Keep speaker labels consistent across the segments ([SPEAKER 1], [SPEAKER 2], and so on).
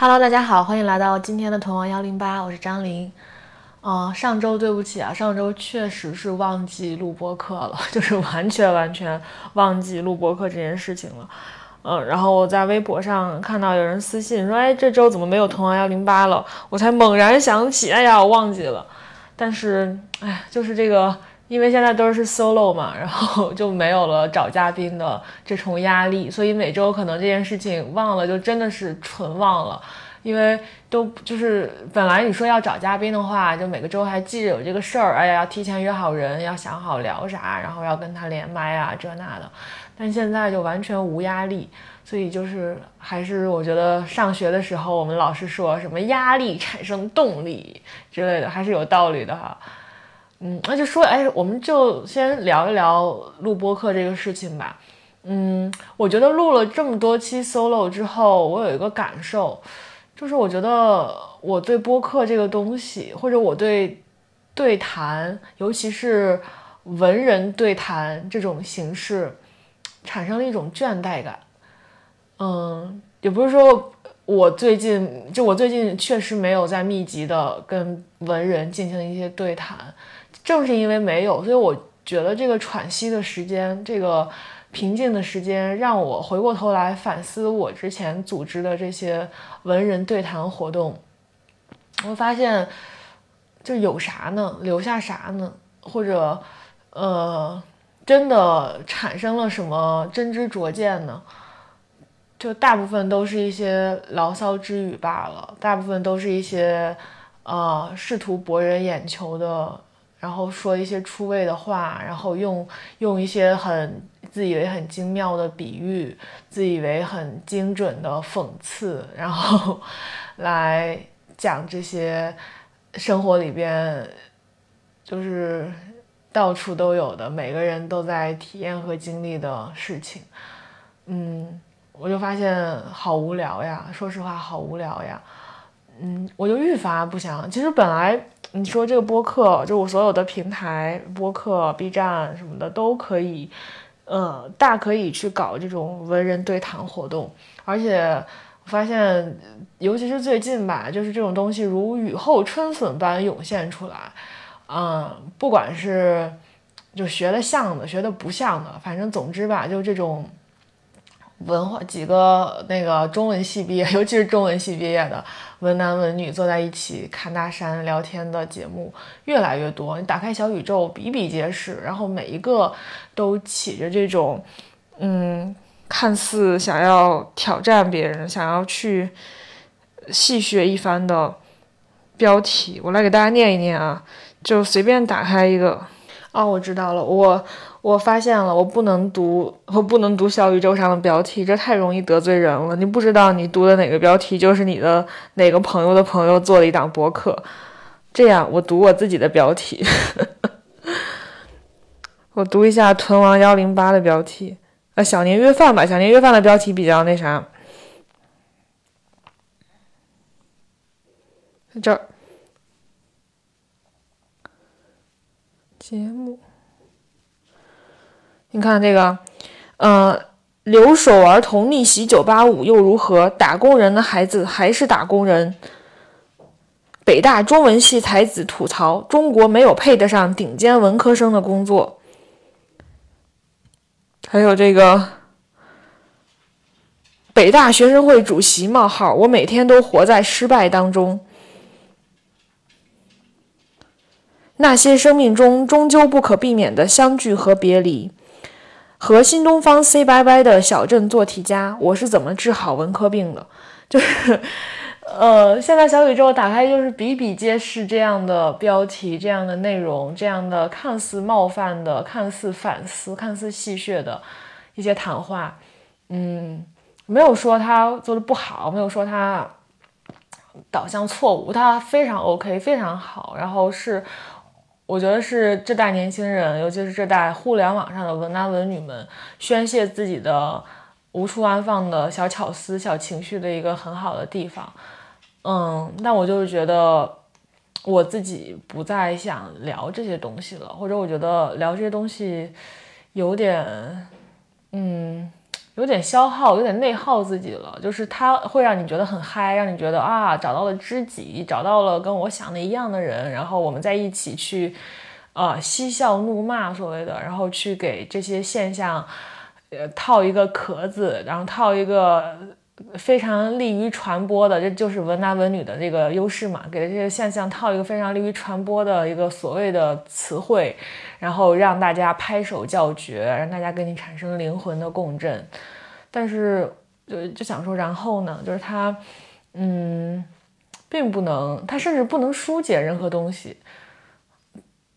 [SPEAKER 1] Hello，大家好，欢迎来到今天的屯王幺零八，我是张琳。嗯，上周对不起啊，上周确实是忘记录播课了，就是完全完全忘记录播课这件事情了。嗯，然后我在微博上看到有人私信说，哎，这周怎么没有屯王幺零八了？我才猛然想起，哎呀，我忘记了。但是，哎，就是这个。因为现在都是 solo 嘛，然后就没有了找嘉宾的这重压力，所以每周可能这件事情忘了，就真的是纯忘了。因为都就是本来你说要找嘉宾的话，就每个周还记着有这个事儿，哎呀，要提前约好人，要想好聊啥，然后要跟他连麦啊，这那的。但现在就完全无压力，所以就是还是我觉得上学的时候我们老师说什么压力产生动力之类的，还是有道理的哈。嗯，那就说，哎，我们就先聊一聊录播课这个事情吧。嗯，我觉得录了这么多期 solo 之后，我有一个感受，就是我觉得我对播客这个东西，或者我对对谈，尤其是文人对谈这种形式，产生了一种倦怠感。嗯，也不是说我最近，就我最近确实没有在密集的跟文人进行一些对谈。正是因为没有，所以我觉得这个喘息的时间，这个平静的时间，让我回过头来反思我之前组织的这些文人对谈活动。我发现，就有啥呢？留下啥呢？或者，呃，真的产生了什么真知灼见呢？就大部分都是一些牢骚之语罢了，大部分都是一些，呃，试图博人眼球的。然后说一些出位的话，然后用用一些很自以为很精妙的比喻，自以为很精准的讽刺，然后来讲这些生活里边就是到处都有的，每个人都在体验和经历的事情。嗯，我就发现好无聊呀，说实话好无聊呀。嗯，我就愈发不想。其实本来。你说这个播客，就我所有的平台，播客、B 站什么的都可以，呃，大可以去搞这种文人对谈活动。而且我发现，尤其是最近吧，就是这种东西如雨后春笋般涌现出来。嗯，不管是就学的像的，学的不像的，反正总之吧，就这种。文化几个那个中文系毕业，尤其是中文系毕业的文男文女坐在一起侃大山聊天的节目越来越多。你打开小宇宙，比比皆是，然后每一个都起着这种，嗯，看似想要挑战别人、想要去戏谑一番的标题。我来给大家念一念啊，就随便打开一个。哦，我知道了，我。我发现了，我不能读，我不能读小宇宙上的标题，这太容易得罪人了。你不知道你读的哪个标题，就是你的哪个朋友的朋友做了一档博客。这样，我读我自己的标题，我读一下屯王幺零八的标题，呃，小年约饭吧，小年约饭的标题比较那啥。这儿，节目。你看这个，嗯，留守儿童逆袭九八五又如何？打工人的孩子还是打工人。北大中文系才子吐槽：中国没有配得上顶尖文科生的工作。还有这个，北大学生会主席冒号：我每天都活在失败当中。那些生命中终究不可避免的相聚和别离。和新东方 say 拜拜的小镇做题家，我是怎么治好文科病的？就是，呃，现在小宇宙打开就是比比皆是这样的标题、这样的内容、这样的看似冒犯的、看似反思、看似戏谑的一些谈话。嗯，没有说他做的不好，没有说他导向错误，他非常 OK，非常好。然后是。我觉得是这代年轻人，尤其是这代互联网上的文男文女们，宣泄自己的无处安放的小巧思、小情绪的一个很好的地方。嗯，但我就是觉得我自己不再想聊这些东西了，或者我觉得聊这些东西有点，嗯，有点消耗，有点内耗自己了。就是它会让你觉得很嗨，让你觉得啊，找到了知己，找到了跟我想的一样的人，然后我们在一起去，呃，嬉笑怒骂所谓的，然后去给这些现象，呃，套一个壳子，然后套一个。非常利于传播的，这就是文男文女的这个优势嘛，给这些现象套一个非常利于传播的一个所谓的词汇，然后让大家拍手叫绝，让大家跟你产生灵魂的共振。但是，就就想说，然后呢，就是它，嗯，并不能，它甚至不能疏解任何东西。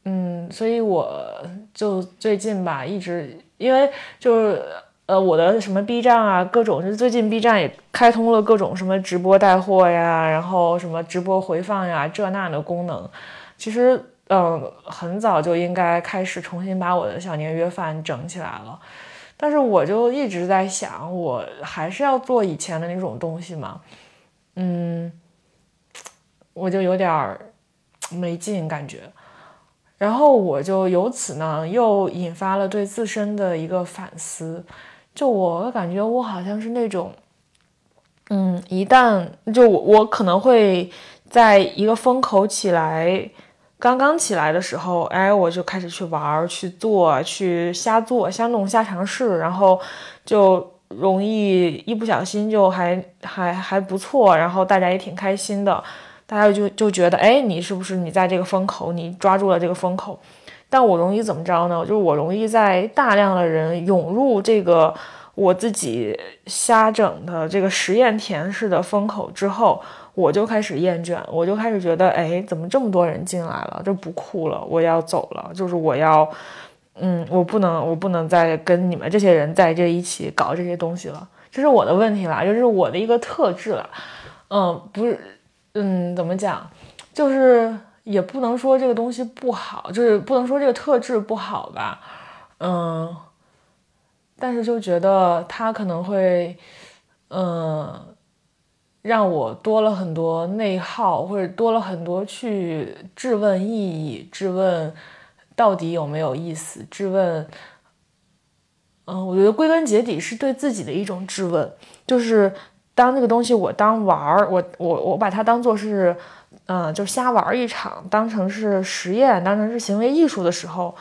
[SPEAKER 1] 嗯，所以我就最近吧，一直因为就是。呃，我的什么 B 站啊，各种，就最近 B 站也开通了各种什么直播带货呀，然后什么直播回放呀，这那的功能。其实，嗯，很早就应该开始重新把我的小年约饭整起来了。但是我就一直在想，我还是要做以前的那种东西嘛。嗯，我就有点儿没劲感觉。然后我就由此呢，又引发了对自身的一个反思。就我感觉，我好像是那种，嗯，一旦就我我可能会在一个风口起来，刚刚起来的时候，哎，我就开始去玩、去做、去瞎做、瞎弄、瞎尝试，然后就容易一不小心就还还还不错，然后大家也挺开心的，大家就就觉得，哎，你是不是你在这个风口，你抓住了这个风口？但我容易怎么着呢？就是我容易在大量的人涌入这个我自己瞎整的这个实验田式的风口之后，我就开始厌倦，我就开始觉得，哎，怎么这么多人进来了？这不酷了，我要走了。就是我要，嗯，我不能，我不能再跟你们这些人在这一起搞这些东西了。这是我的问题啦，就是我的一个特质了。嗯，不是，嗯，怎么讲？就是。也不能说这个东西不好，就是不能说这个特质不好吧，嗯，但是就觉得它可能会，嗯，让我多了很多内耗，或者多了很多去质问意义，质问到底有没有意思，质问，嗯，我觉得归根结底是对自己的一种质问，就是当这个东西我当玩儿，我我我把它当做是。嗯，就瞎玩一场，当成是实验，当成是行为艺术的时候，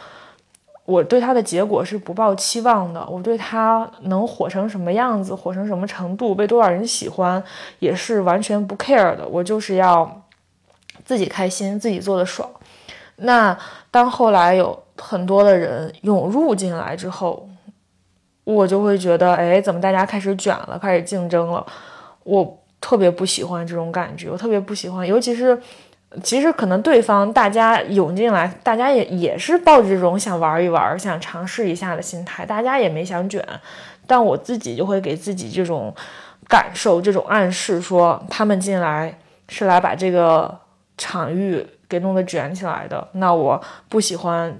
[SPEAKER 1] 我对它的结果是不抱期望的。我对它能火成什么样子，火成什么程度，被多少人喜欢，也是完全不 care 的。我就是要自己开心，自己做的爽。那当后来有很多的人涌入进来之后，我就会觉得，哎，怎么大家开始卷了，开始竞争了？我。特别不喜欢这种感觉，我特别不喜欢，尤其是，其实可能对方大家涌进来，大家也也是抱着这种想玩一玩、想尝试一下的心态，大家也没想卷，但我自己就会给自己这种感受、这种暗示，说他们进来是来把这个场域给弄得卷起来的，那我不喜欢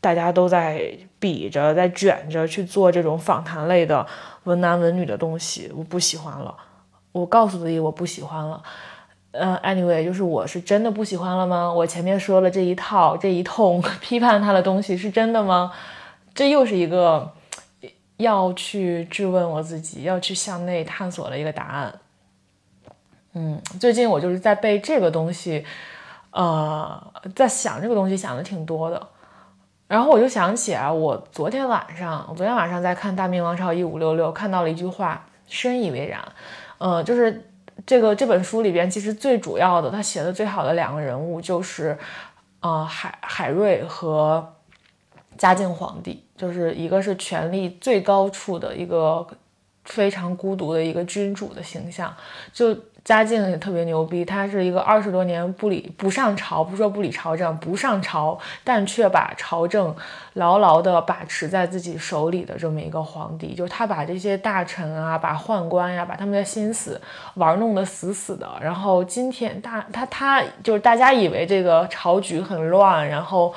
[SPEAKER 1] 大家都在比着、在卷着去做这种访谈类的文男文女的东西，我不喜欢了。我告诉自己我不喜欢了，嗯，anyway，就是我是真的不喜欢了吗？我前面说了这一套这一通 批判他的东西是真的吗？这又是一个要去质问我自己，要去向内探索的一个答案。嗯，最近我就是在背这个东西，呃，在想这个东西想的挺多的，然后我就想起啊，我昨天晚上，我昨天晚上在看《大明王朝一五六六》，看到了一句话，深以为然。嗯，就是这个这本书里边，其实最主要的，他写的最好的两个人物就是，呃，海海瑞和嘉靖皇帝，就是一个是权力最高处的一个非常孤独的一个君主的形象，就。嘉靖也特别牛逼，他是一个二十多年不理不上朝，不说不理朝政，不上朝，但却把朝政牢牢地把持在自己手里的这么一个皇帝。就是他把这些大臣啊，把宦官呀，把他们的心思玩弄得死死的。然后今天大他他就是大家以为这个朝局很乱，然后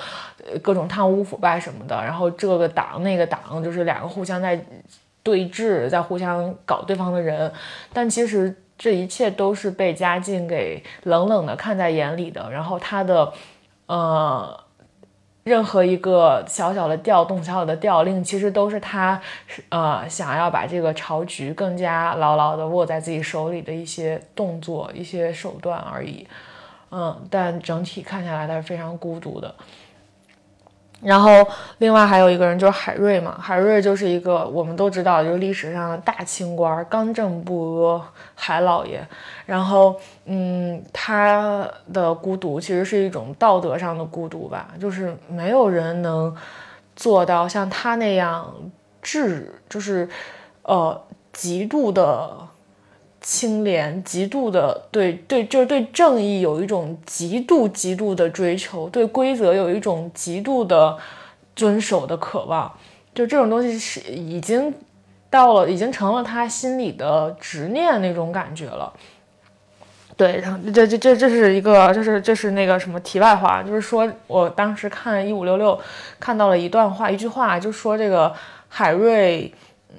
[SPEAKER 1] 各种贪污腐败什么的，然后这个党那个党就是两个互相在对峙，在互相搞对方的人，但其实。这一切都是被嘉靖给冷冷的看在眼里的，然后他的，呃，任何一个小小的调动、小小的调令，其实都是他呃想要把这个朝局更加牢牢的握在自己手里的一些动作、一些手段而已。嗯，但整体看下来，他是非常孤独的。然后，另外还有一个人就是海瑞嘛，海瑞就是一个我们都知道，就是历史上的大清官，刚正不阿海老爷。然后，嗯，他的孤独其实是一种道德上的孤独吧，就是没有人能做到像他那样至，就是呃，极度的。清廉，极度的对对，就是对正义有一种极度极度的追求，对规则有一种极度的遵守的渴望，就这种东西是已经到了，已经成了他心里的执念那种感觉了。对，然后这这这这是一个，就是这是那个什么题外话，就是说我当时看一五六六看到了一段话，一句话，就说这个海瑞。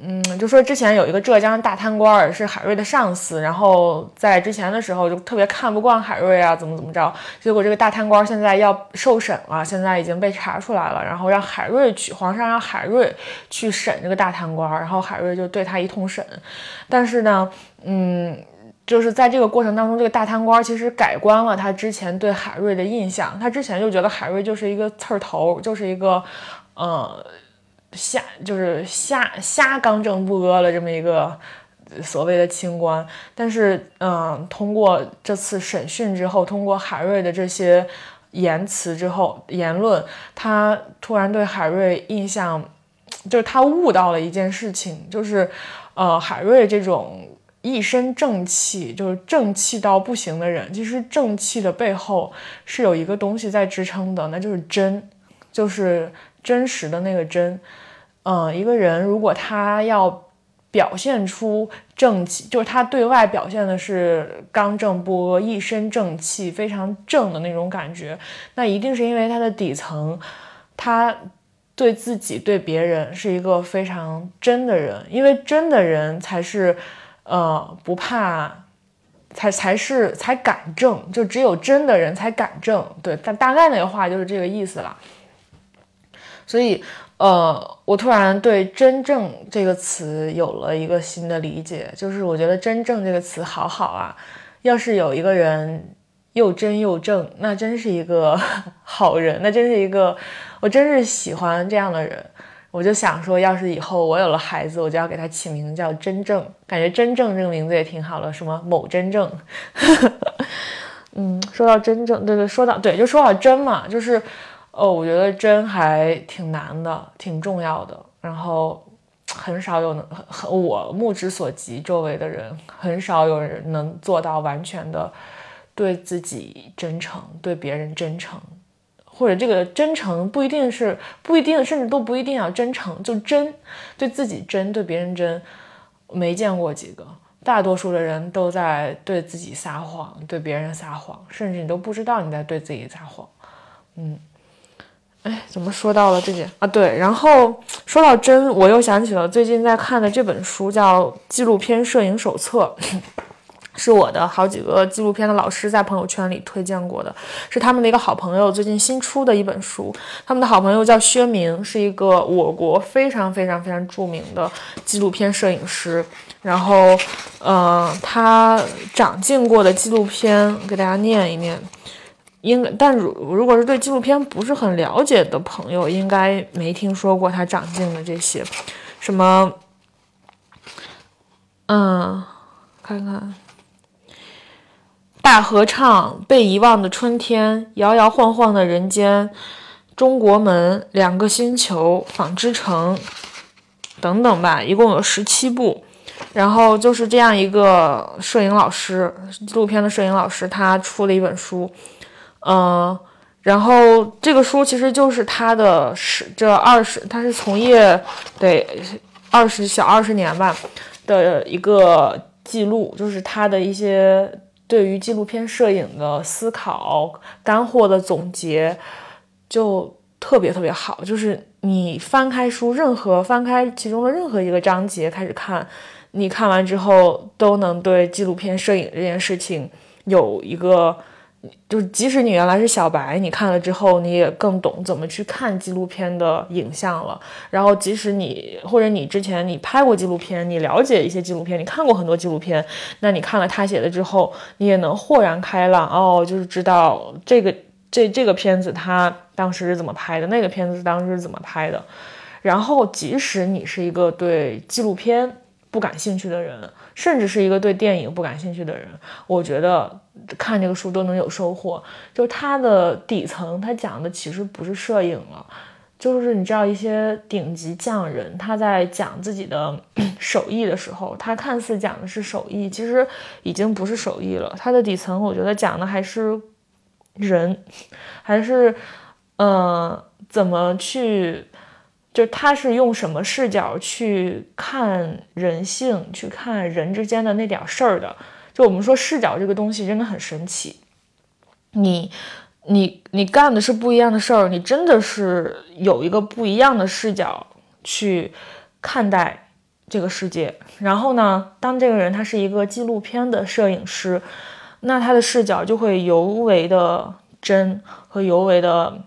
[SPEAKER 1] 嗯，就说之前有一个浙江大贪官是海瑞的上司，然后在之前的时候就特别看不惯海瑞啊，怎么怎么着，结果这个大贪官现在要受审了，现在已经被查出来了，然后让海瑞去，皇上让海瑞去审这个大贪官，然后海瑞就对他一通审，但是呢，嗯，就是在这个过程当中，这个大贪官其实改观了他之前对海瑞的印象，他之前就觉得海瑞就是一个刺儿头，就是一个，呃。瞎就是瞎瞎刚正不阿了这么一个所谓的清官，但是嗯，通过这次审讯之后，通过海瑞的这些言辞之后言论，他突然对海瑞印象就是他悟到了一件事情，就是呃，海瑞这种一身正气，就是正气到不行的人，其实正气的背后是有一个东西在支撑的，那就是真，就是真实的那个真。嗯，一个人如果他要表现出正气，就是他对外表现的是刚正不阿、一身正气、非常正的那种感觉，那一定是因为他的底层，他对自己、对别人是一个非常真的人，因为真的人才是，呃，不怕，才才是才敢正，就只有真的人才敢正。对，但大概那个话就是这个意思了，所以。呃，我突然对“真正”这个词有了一个新的理解，就是我觉得“真正”这个词好好啊。要是有一个人又真又正，那真是一个 好人，那真是一个，我真是喜欢这样的人。我就想说，要是以后我有了孩子，我就要给他起名叫真正，感觉“真正”这个名字也挺好的，什么某真正。嗯，说到真正，对对，说到对，就说到真嘛，就是。哦，我觉得真还挺难的，挺重要的。然后很少有能，我目之所及，周围的人很少有人能做到完全的对自己真诚，对别人真诚，或者这个真诚不一定是不一定，甚至都不一定要真诚，就真对自己真，对别人真，没见过几个。大多数的人都在对自己撒谎，对别人撒谎，甚至你都不知道你在对自己撒谎。嗯。哎，怎么说到了这件啊？对，然后说到真，我又想起了最近在看的这本书，叫《纪录片摄影手册》，是我的好几个纪录片的老师在朋友圈里推荐过的，是他们的一个好朋友最近新出的一本书。他们的好朋友叫薛明，是一个我国非常非常非常著名的纪录片摄影师。然后，呃，他长进过的纪录片给大家念一念。应，但如如果是对纪录片不是很了解的朋友，应该没听说过他长进的这些，什么，嗯，看看，大合唱、被遗忘的春天、摇摇晃晃的人间、中国门、两个星球、纺织城等等吧，一共有十七部。然后就是这样一个摄影老师，纪录片的摄影老师，他出了一本书。嗯，然后这个书其实就是他的十这二十，他是从业得二十小二十年吧的一个记录，就是他的一些对于纪录片摄影的思考干货的总结，就特别特别好。就是你翻开书，任何翻开其中的任何一个章节开始看，你看完之后都能对纪录片摄影这件事情有一个。就是即使你原来是小白，你看了之后，你也更懂怎么去看纪录片的影像了。然后，即使你或者你之前你拍过纪录片，你了解一些纪录片，你看过很多纪录片，那你看了他写的之后，你也能豁然开朗哦，就是知道这个这这个片子他当时是怎么拍的，那个片子当时是怎么拍的。然后，即使你是一个对纪录片不感兴趣的人，甚至是一个对电影不感兴趣的人，我觉得。看这个书都能有收获，就是它的底层，它讲的其实不是摄影了，就是你知道一些顶级匠人他在讲自己的 手艺的时候，他看似讲的是手艺，其实已经不是手艺了。它的底层，我觉得讲的还是人，还是嗯，怎么去，就他是用什么视角去看人性，去看人之间的那点事儿的。就我们说视角这个东西真的很神奇，你你你干的是不一样的事儿，你真的是有一个不一样的视角去看待这个世界。然后呢，当这个人他是一个纪录片的摄影师，那他的视角就会尤为的真和尤为的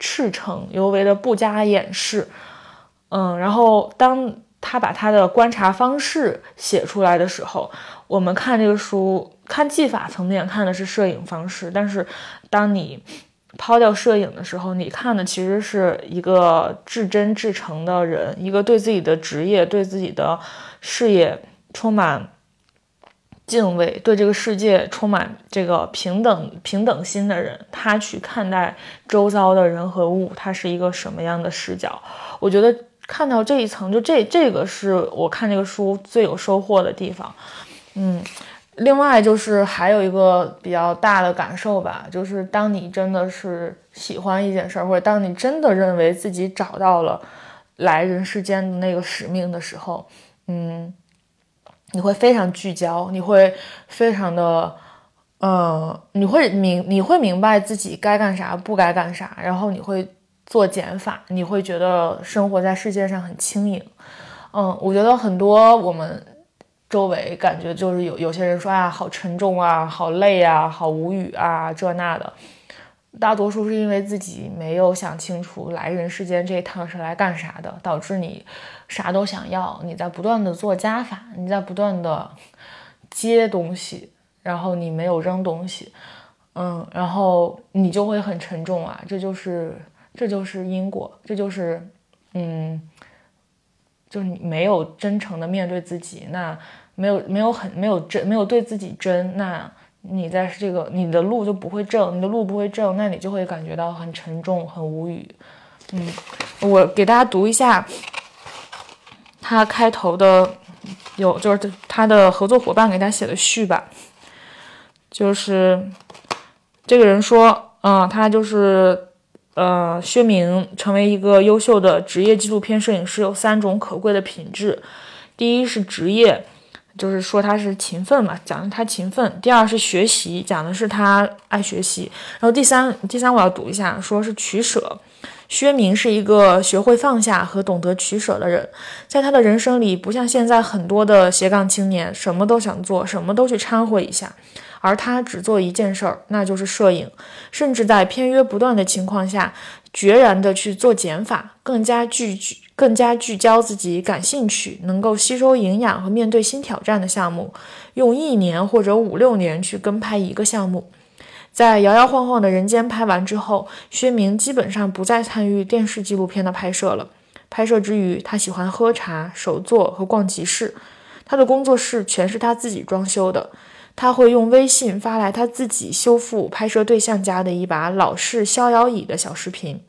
[SPEAKER 1] 赤诚，尤为的不加掩饰。嗯，然后当他把他的观察方式写出来的时候。我们看这个书，看技法层面看的是摄影方式，但是当你抛掉摄影的时候，你看的其实是一个至真至诚的人，一个对自己的职业、对自己的事业充满敬畏，对这个世界充满这个平等平等心的人，他去看待周遭的人和物，他是一个什么样的视角？我觉得看到这一层，就这这个是我看这个书最有收获的地方。嗯，另外就是还有一个比较大的感受吧，就是当你真的是喜欢一件事儿，或者当你真的认为自己找到了来人世间的那个使命的时候，嗯，你会非常聚焦，你会非常的，呃，你会明你会明白自己该干啥，不该干啥，然后你会做减法，你会觉得生活在世界上很轻盈。嗯，我觉得很多我们。周围感觉就是有有些人说啊，好沉重啊，好累啊，好无语啊，这那的。大多数是因为自己没有想清楚来人世间这一趟是来干啥的，导致你啥都想要，你在不断的做加法，你在不断的接东西，然后你没有扔东西，嗯，然后你就会很沉重啊，这就是这就是因果，这就是嗯。就是你没有真诚的面对自己，那没有没有很没有真没有对自己真，那你在这个你的路就不会正，你的路不会正，那你就会感觉到很沉重，很无语。嗯，我给大家读一下他开头的，有就是他的合作伙伴给他写的序吧，就是这个人说，嗯，他就是。呃，薛明成为一个优秀的职业纪录片摄影师有三种可贵的品质。第一是职业，就是说他是勤奋嘛，讲的他勤奋。第二是学习，讲的是他爱学习。然后第三，第三我要读一下，说是取舍。薛明是一个学会放下和懂得取舍的人，在他的人生里，不像现在很多的斜杠青年，什么都想做，什么都去掺和一下。而他只做一件事儿，那就是摄影，甚至在片约不断的情况下，决然的去做减法，更加聚更加聚焦自己感兴趣、能够吸收营养和面对新挑战的项目，用一年或者五六年去跟拍一个项目。在摇摇晃晃的人间拍完之后，薛明基本上不再参与电视纪录片的拍摄了。拍摄之余，他喜欢喝茶、手作和逛集市。他的工作室全是他自己装修的。他会用微信发来他自己修复拍摄对象家的一把老式逍遥椅的小视频。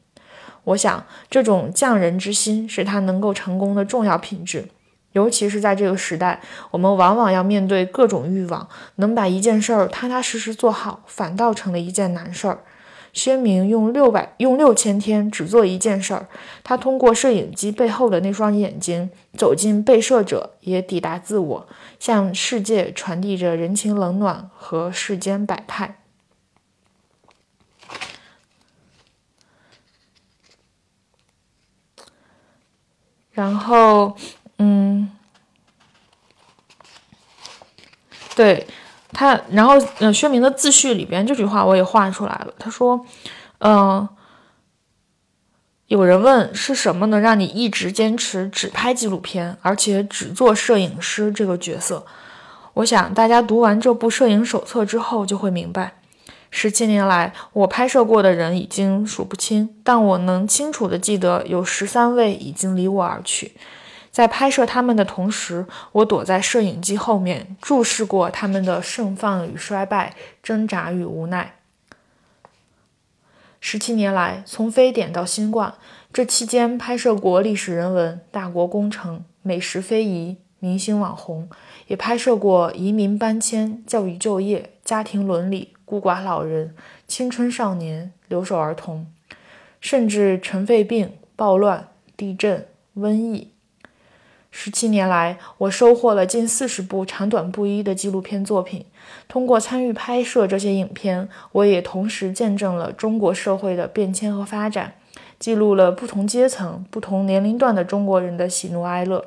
[SPEAKER 1] 我想，这种匠人之心是他能够成功的重要品质，尤其是在这个时代，我们往往要面对各种欲望，能把一件事儿踏踏实实做好，反倒成了一件难事儿。薛明用六百用六千天只做一件事儿，他通过摄影机背后的那双眼睛，走进被摄者，也抵达自我，向世界传递着人情冷暖和世间百态。然后，嗯，对。他然后嗯，薛明的自序里边这句话我也画出来了。他说，嗯，有人问是什么能让你一直坚持只拍纪录片，而且只做摄影师这个角色？我想大家读完这部摄影手册之后就会明白。十七年来，我拍摄过的人已经数不清，但我能清楚的记得有十三位已经离我而去。在拍摄他们的同时，我躲在摄影机后面，注视过他们的盛放与衰败、挣扎与无奈。十七年来，从非典到新冠，这期间拍摄过历史人文、大国工程、美食非遗、明星网红，也拍摄过移民搬迁、教育就业、家庭伦理。孤寡老人、青春少年、留守儿童，甚至尘肺病、暴乱、地震、瘟疫。十七年来，我收获了近四十部长短不一的纪录片作品。通过参与拍摄这些影片，我也同时见证了中国社会的变迁和发展，记录了不同阶层、不同年龄段的中国人的喜怒哀乐。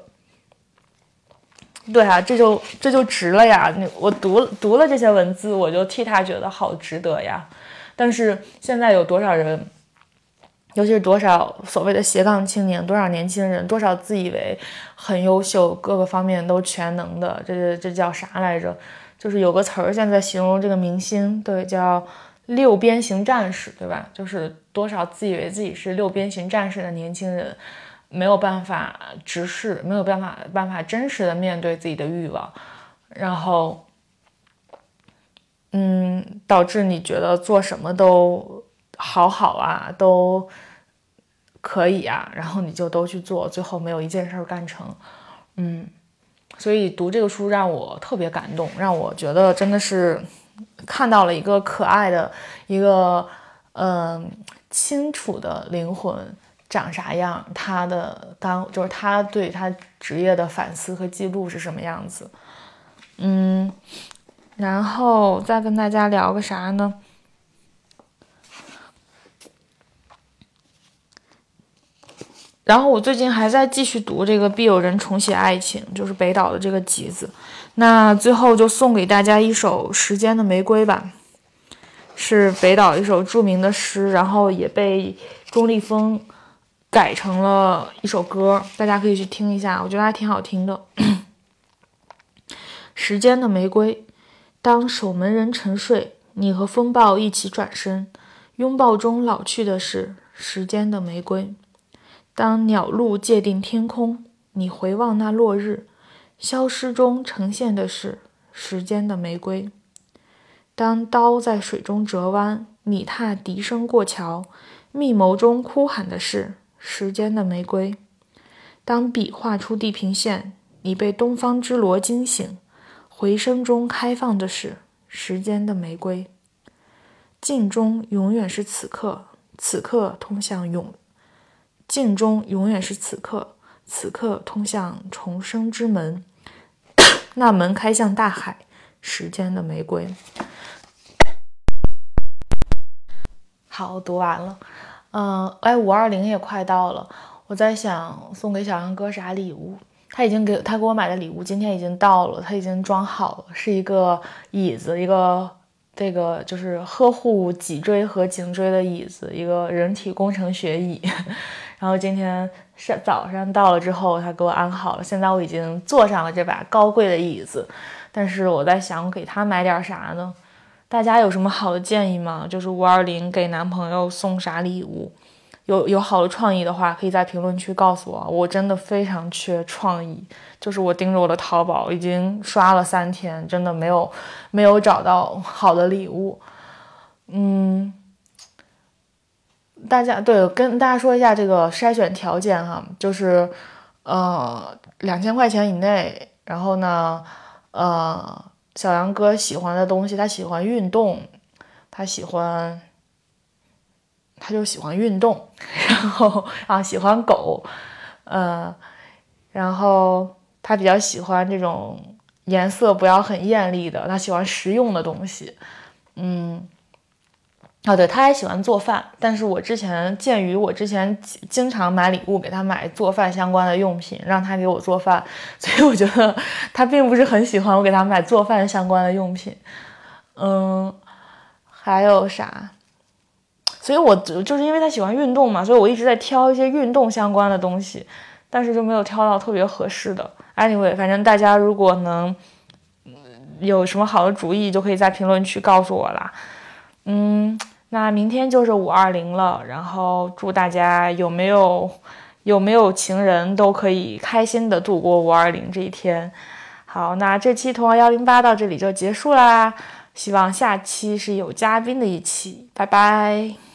[SPEAKER 1] 对啊，这就这就值了呀！你我读读了这些文字，我就替他觉得好值得呀。但是现在有多少人，尤其是多少所谓的斜杠青年，多少年轻人，多少自以为很优秀，各个方面都全能的，这这叫啥来着？就是有个词儿现在形容这个明星，对，叫六边形战士，对吧？就是多少自以为自己是六边形战士的年轻人。没有办法直视，没有办法办法真实的面对自己的欲望，然后，嗯，导致你觉得做什么都好好啊，都可以啊，然后你就都去做，最后没有一件事儿干成，嗯，所以读这个书让我特别感动，让我觉得真的是看到了一个可爱的一个嗯清楚的灵魂。长啥样？他的当就是他对他职业的反思和记录是什么样子？嗯，然后再跟大家聊个啥呢？然后我最近还在继续读这个《必有人重写爱情》，就是北岛的这个集子。那最后就送给大家一首《时间的玫瑰》吧，是北岛一首著名的诗，然后也被钟立风。改成了一首歌，大家可以去听一下，我觉得还挺好听的。时间的玫瑰，当守门人沉睡，你和风暴一起转身，拥抱中老去的是时间的玫瑰。当鸟路界定天空，你回望那落日，消失中呈现的是时间的玫瑰。当刀在水中折弯，你踏笛声过桥，密谋中哭喊的是。时间的玫瑰，当笔画出地平线，你被东方之罗惊醒，回声中开放的是时间的玫瑰。镜中永远是此刻，此刻通向永。镜中永远是此刻，此刻通向重生之门。那门开向大海，时间的玫瑰。好，读完了。嗯，哎，五二零也快到了，我在想送给小杨哥啥礼物。他已经给他给我买的礼物今天已经到了，他已经装好了，是一个椅子，一个这个就是呵护脊椎和颈椎的椅子，一个人体工程学椅。然后今天上早上到了之后，他给我安好了，现在我已经坐上了这把高贵的椅子。但是我在想，我给他买点啥呢？大家有什么好的建议吗？就是五二零给男朋友送啥礼物？有有好的创意的话，可以在评论区告诉我。我真的非常缺创意，就是我盯着我的淘宝已经刷了三天，真的没有没有找到好的礼物。嗯，大家对，跟大家说一下这个筛选条件哈，就是呃两千块钱以内，然后呢，呃。小杨哥喜欢的东西，他喜欢运动，他喜欢，他就喜欢运动，然后啊喜欢狗，嗯，然后他比较喜欢这种颜色不要很艳丽的，他喜欢实用的东西，嗯，哦，对，他还喜欢做饭，但是我之前鉴于我之前经常买礼物给他买做饭相关的用品，让他给我做饭，所以我觉得他并不是很喜欢我给他买做饭相关的用品。嗯，还有啥？所以我就是因为他喜欢运动嘛，所以我一直在挑一些运动相关的东西，但是就没有挑到特别合适的。Anyway，反正大家如果能有什么好的主意，就可以在评论区告诉我啦。嗯。那明天就是五二零了，然后祝大家有没有有没有情人都可以开心的度过五二零这一天。好，那这期童话幺零八到这里就结束啦，希望下期是有嘉宾的一期，拜拜。